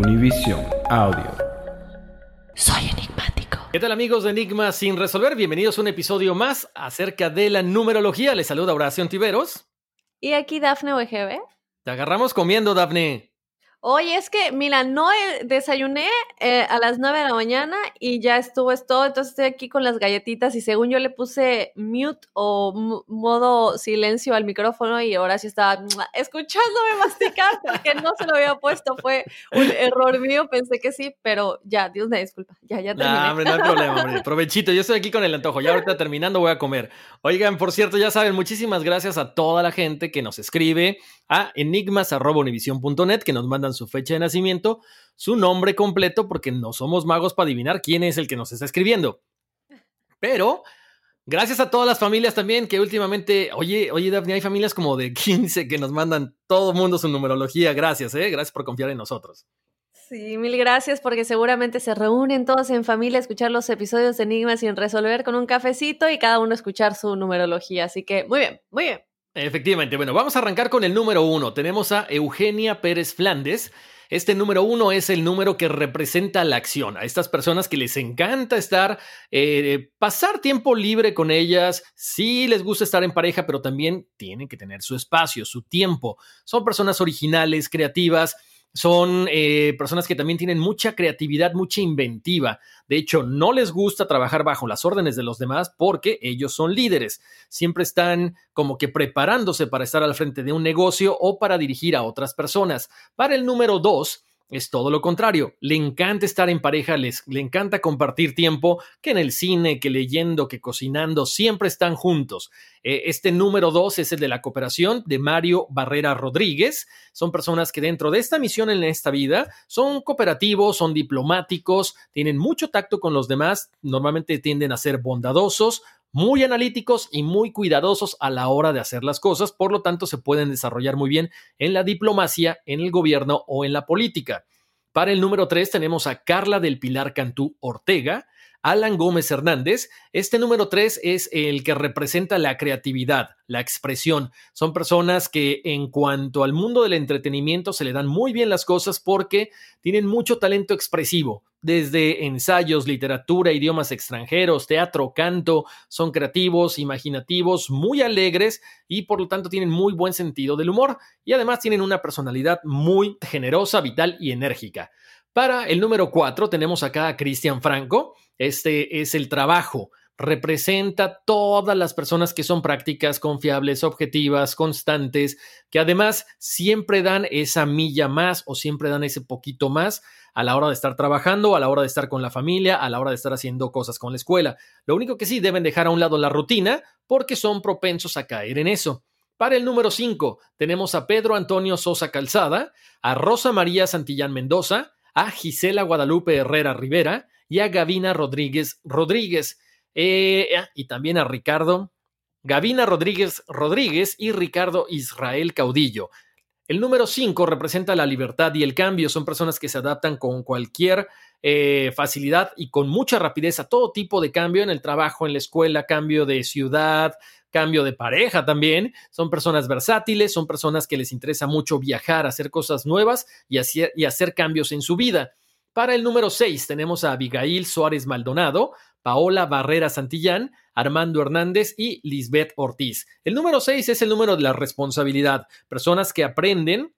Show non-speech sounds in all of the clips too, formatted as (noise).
Univision Audio. Soy enigmático. ¿Qué tal amigos de Enigma sin resolver? Bienvenidos a un episodio más acerca de la numerología. Les saluda Horacio Tiveros. Y aquí Dafne OGB. Te agarramos comiendo, Dafne. Oye, es que, mira, no eh, desayuné eh, a las 9 de la mañana y ya estuvo esto, entonces estoy aquí con las galletitas y según yo le puse mute o modo silencio al micrófono y ahora sí estaba escuchándome (laughs) masticar porque no se lo había puesto, fue un error mío, pensé que sí, pero ya, Dios me disculpa, ya, ya terminé. No, hombre, no hay problema, hombre. (laughs) Provechito, yo estoy aquí con el antojo. Ya ahorita terminando voy a comer. Oigan, por cierto, ya saben, muchísimas gracias a toda la gente que nos escribe a enigmas.univision.net, que nos mandan su fecha de nacimiento, su nombre completo, porque no somos magos para adivinar quién es el que nos está escribiendo. Pero gracias a todas las familias también que últimamente, oye, oye, Daphne, hay familias como de (laughs) 15 que nos mandan todo mundo su numerología. Gracias, ¿eh? Gracias por confiar en nosotros. Sí, mil gracias porque seguramente se reúnen todos en familia a escuchar los episodios de Enigmas sin resolver con un cafecito y cada uno escuchar su numerología. Así que muy bien, muy bien. Efectivamente, bueno, vamos a arrancar con el número uno. Tenemos a Eugenia Pérez Flandes. Este número uno es el número que representa la acción. A estas personas que les encanta estar, eh, pasar tiempo libre con ellas. Sí les gusta estar en pareja, pero también tienen que tener su espacio, su tiempo. Son personas originales, creativas. Son eh, personas que también tienen mucha creatividad, mucha inventiva. De hecho, no les gusta trabajar bajo las órdenes de los demás porque ellos son líderes. Siempre están como que preparándose para estar al frente de un negocio o para dirigir a otras personas. Para el número dos, es todo lo contrario. Le encanta estar en pareja, les, le encanta compartir tiempo, que en el cine, que leyendo, que cocinando, siempre están juntos. Eh, este número dos es el de la cooperación de Mario Barrera Rodríguez. Son personas que dentro de esta misión en esta vida son cooperativos, son diplomáticos, tienen mucho tacto con los demás, normalmente tienden a ser bondadosos, muy analíticos y muy cuidadosos a la hora de hacer las cosas, por lo tanto se pueden desarrollar muy bien en la diplomacia, en el gobierno o en la política. Para el número 3 tenemos a Carla del Pilar Cantú Ortega, Alan Gómez Hernández. Este número 3 es el que representa la creatividad, la expresión. Son personas que en cuanto al mundo del entretenimiento se le dan muy bien las cosas porque tienen mucho talento expresivo. Desde ensayos, literatura, idiomas extranjeros, teatro, canto, son creativos, imaginativos, muy alegres y por lo tanto tienen muy buen sentido del humor y además tienen una personalidad muy generosa, vital y enérgica. Para el número 4 tenemos acá a Cristian Franco. Este es el trabajo. Representa todas las personas que son prácticas, confiables, objetivas, constantes, que además siempre dan esa milla más o siempre dan ese poquito más a la hora de estar trabajando, a la hora de estar con la familia, a la hora de estar haciendo cosas con la escuela. Lo único que sí deben dejar a un lado la rutina porque son propensos a caer en eso. Para el número 5 tenemos a Pedro Antonio Sosa Calzada, a Rosa María Santillán Mendoza, a Gisela Guadalupe Herrera Rivera y a Gavina Rodríguez Rodríguez. Eh, y también a Ricardo Gavina Rodríguez Rodríguez y Ricardo Israel Caudillo. El número 5 representa la libertad y el cambio. Son personas que se adaptan con cualquier eh, facilidad y con mucha rapidez a todo tipo de cambio en el trabajo, en la escuela, cambio de ciudad, cambio de pareja también. Son personas versátiles, son personas que les interesa mucho viajar, hacer cosas nuevas y hacer, y hacer cambios en su vida. Para el número 6 tenemos a Abigail Suárez Maldonado, Paola Barrera Santillán, Armando Hernández y Lisbeth Ortiz. El número 6 es el número de la responsabilidad. Personas que aprenden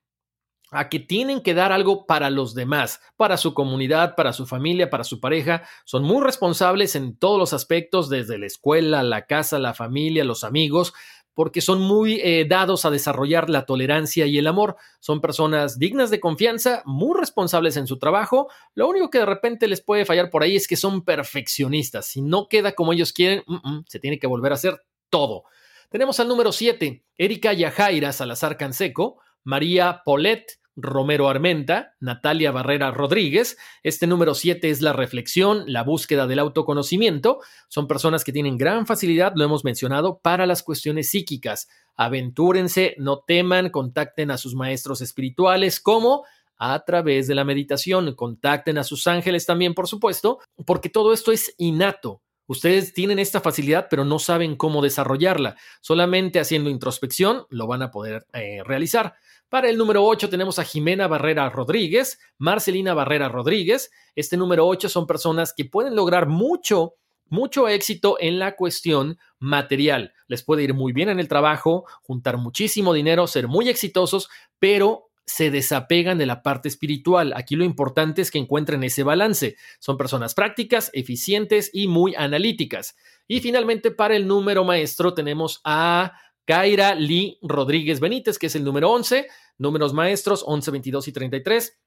a que tienen que dar algo para los demás, para su comunidad, para su familia, para su pareja. Son muy responsables en todos los aspectos, desde la escuela, la casa, la familia, los amigos, porque son muy eh, dados a desarrollar la tolerancia y el amor. Son personas dignas de confianza, muy responsables en su trabajo. Lo único que de repente les puede fallar por ahí es que son perfeccionistas. Si no queda como ellos quieren, se tiene que volver a hacer todo. Tenemos al número 7, Erika Yajaira Salazar Canseco, María Polet, Romero Armenta, Natalia Barrera Rodríguez. Este número 7 es la reflexión, la búsqueda del autoconocimiento. Son personas que tienen gran facilidad, lo hemos mencionado, para las cuestiones psíquicas. Aventúrense, no teman, contacten a sus maestros espirituales como a través de la meditación, contacten a sus ángeles también, por supuesto, porque todo esto es innato. Ustedes tienen esta facilidad, pero no saben cómo desarrollarla. Solamente haciendo introspección lo van a poder eh, realizar. Para el número 8 tenemos a Jimena Barrera Rodríguez, Marcelina Barrera Rodríguez. Este número 8 son personas que pueden lograr mucho, mucho éxito en la cuestión material. Les puede ir muy bien en el trabajo, juntar muchísimo dinero, ser muy exitosos, pero se desapegan de la parte espiritual. Aquí lo importante es que encuentren ese balance. Son personas prácticas, eficientes y muy analíticas. Y finalmente, para el número maestro tenemos a Kaira Lee Rodríguez Benítez, que es el número 11. Números maestros 11, 22 y 33.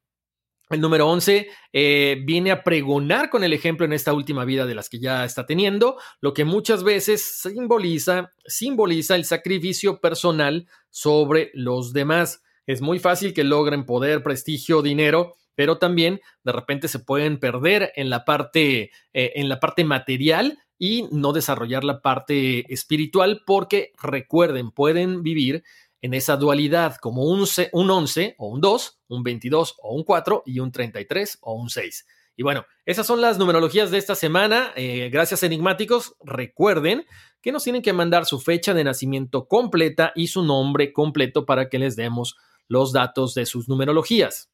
El número 11 eh, viene a pregonar con el ejemplo en esta última vida de las que ya está teniendo, lo que muchas veces simboliza, simboliza el sacrificio personal sobre los demás. Es muy fácil que logren poder, prestigio, dinero, pero también de repente se pueden perder en la parte, eh, en la parte material y no desarrollar la parte espiritual porque recuerden, pueden vivir en esa dualidad como un, un 11 o un 2, un 22 o un 4 y un 33 o un 6. Y bueno, esas son las numerologías de esta semana. Eh, gracias enigmáticos. Recuerden que nos tienen que mandar su fecha de nacimiento completa y su nombre completo para que les demos los datos de sus numerologías.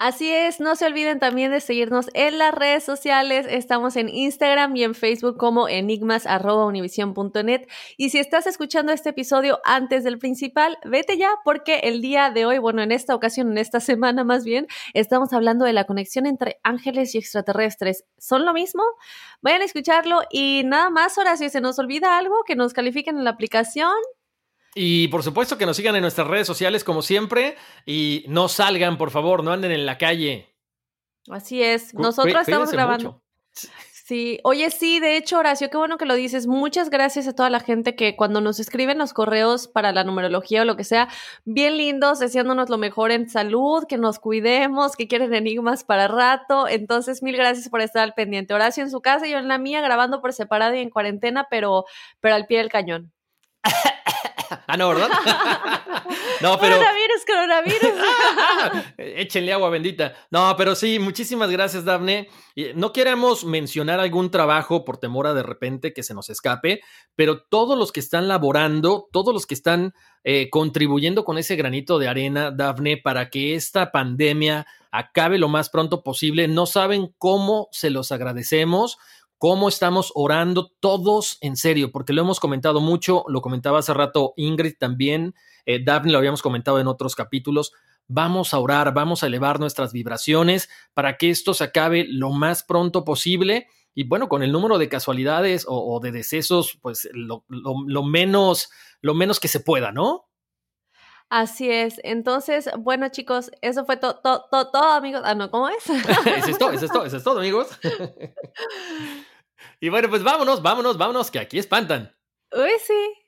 Así es, no se olviden también de seguirnos en las redes sociales. Estamos en Instagram y en Facebook como enigmas.univision.net. Y si estás escuchando este episodio antes del principal, vete ya porque el día de hoy, bueno, en esta ocasión, en esta (laughs) semana más bien, estamos hablando de la conexión entre ángeles y extraterrestres. ¿Son lo mismo? Vayan a escucharlo y nada más, ahora si se nos olvida algo, que nos califiquen en la aplicación y por supuesto que nos sigan en nuestras redes sociales como siempre y no salgan, por favor, no anden en la calle. Así es, nosotros estamos grabando. Sí, oye, sí, de hecho, Horacio, qué bueno que lo dices. Muchas gracias a toda la gente que cuando nos escriben los correos para la numerología o lo que sea, bien lindos, deseándonos lo mejor en salud, que nos cuidemos, que quieren enigmas para rato. Entonces, mil gracias por estar al pendiente. Horacio en su casa y yo en la mía, grabando por separado y en cuarentena, pero, pero al pie del cañón. (laughs) ah, no, ¿verdad? (laughs) no, pero. Coronavirus, coronavirus. (laughs) Échenle agua bendita. No, pero sí, muchísimas gracias, Dafne. No queremos mencionar algún trabajo por temor a de repente que se nos escape, pero todos los que están laborando, todos los que están eh, contribuyendo con ese granito de arena, Dafne, para que esta pandemia acabe lo más pronto posible, no saben cómo se los agradecemos cómo estamos orando todos en serio, porque lo hemos comentado mucho, lo comentaba hace rato Ingrid también, eh, Daphne lo habíamos comentado en otros capítulos. Vamos a orar, vamos a elevar nuestras vibraciones para que esto se acabe lo más pronto posible. Y bueno, con el número de casualidades o, de decesos, pues lo, menos, lo menos que se pueda, ¿no? Así es. Entonces, bueno, chicos, eso fue todo, todo, todo, amigos. Ah, no, ¿cómo es? eso (laughs) es todo, eso es todo, eso es todo, amigos. (laughs) y bueno, pues vámonos, vámonos, vámonos, que aquí espantan. Uy, sí.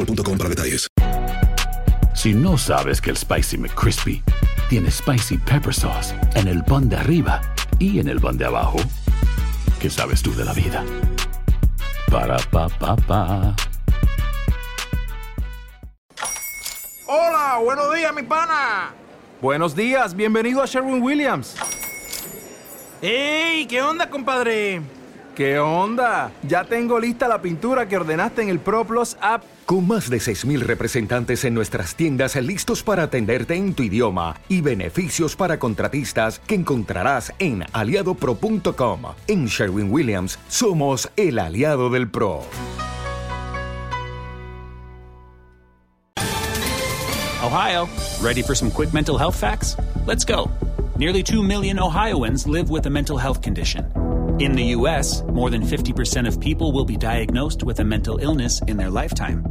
boostmobile.com para detalles. Si no sabes que el Spicy McCrispy tiene Spicy Pepper Sauce en el pan de arriba y en el pan de abajo, ¿qué sabes tú de la vida? Para, pa, pa, pa. Hola, buenos días, mi pana. Buenos días, bienvenido a Sherwin Williams. ¡Ey! ¿Qué onda, compadre? ¿Qué onda? Ya tengo lista la pintura que ordenaste en el ProPlus app. Con más de 6.000 representantes en nuestras tiendas listos para atenderte en tu idioma y beneficios para contratistas que encontrarás en aliadopro.com. En Sherwin Williams somos el aliado del PRO. Ohio, ready for some quick mental health facts? Let's go. Nearly 2 million Ohioans live with a mental health condition. In the U.S., more than 50% of people will be diagnosed with a mental illness in their lifetime.